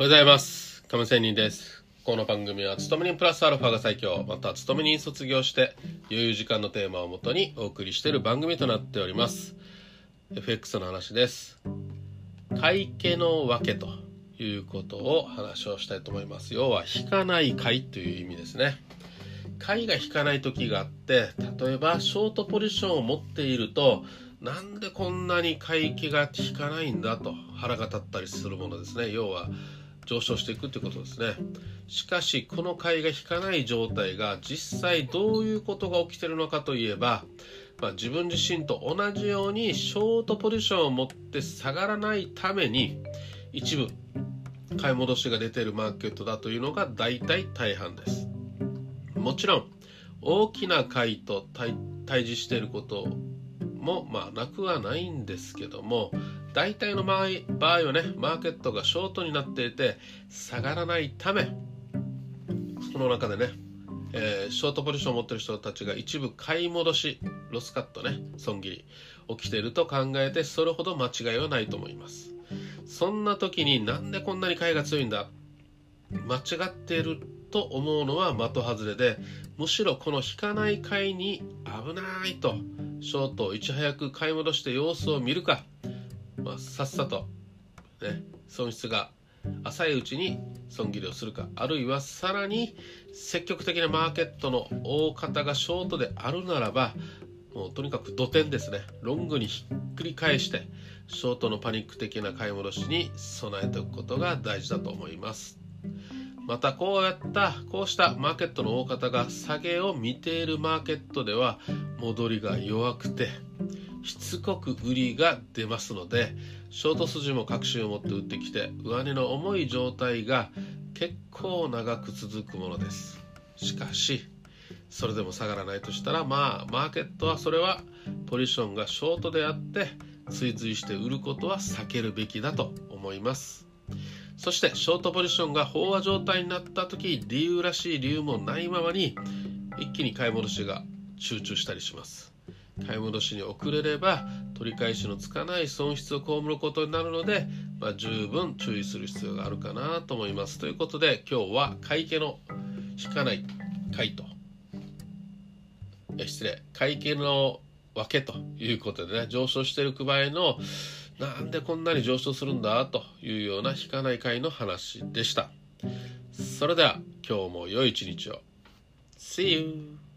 おはようございます。亀仙人です。この番組は、勤め人プラスアルファが最強、また勤め人卒業して、余裕時間のテーマをもとにお送りしている番組となっております。FX の話です。買い気のわけということを話をしたいと思います。要は、引かない買いという意味ですね。買いが引かない時があって、例えば、ショートポジションを持っていると、なんでこんなに買い気が引かないんだと腹が立ったりするものですね。要は、上昇していくということですね。しかしこの買いが引かない状態が実際どういうことが起きてるのかといえば、まあ、自分自身と同じようにショートポジションを持って下がらないために一部買い戻しが出てるマーケットだというのが大体大半です。もちろん大きな買いと対峙していることもまあなくはないんですけども大体の場合はねマーケットがショートになっていて下がらないためその中でね、えー、ショートポジションを持っている人たちが一部買い戻しロスカットね損切り起きていると考えてそれほど間違いはないと思います。そんな時になんでこんなに買いが強いんだ？間違っていると思うのは的外れでむしろこの引かない買いに危ないとショートをいち早く買い戻して様子を見るかまあ、さっさと、ね、損失が浅いうちに損切りをするかあるいはさらに積極的なマーケットの大方がショートであるならばもうとにかく土点ですね。ロングにひっくり返してショートのパニック的な買い戻しに備えておくことが大事だと思います。またこうやったこうしたマーケットの大方が下げを見ているマーケットでは戻りが弱くてしつこく売りが出ますのでショート筋も確信を持って打ってきて上値の重い状態が結構長く続くものです。しかしそれでも下がらないとしたらまあマーケットはそれはポジションがショートであって追随して売ることは避けるべきだと思います。そしてショートポジションが飽和状態になった時理由らしい理由もないままに一気に買い戻しが集中したりします。買い戻しに遅れれば取り返しのつかない損失を被ることになるので、まあ、十分注意する必要があるかなと思います。ということで今日は買い気の引かない買いと失礼買い気のわけということでね上昇している場合のなんでこんなに上昇するんだというような引かない買いの話でした。それでは今日も良い一日を。See you!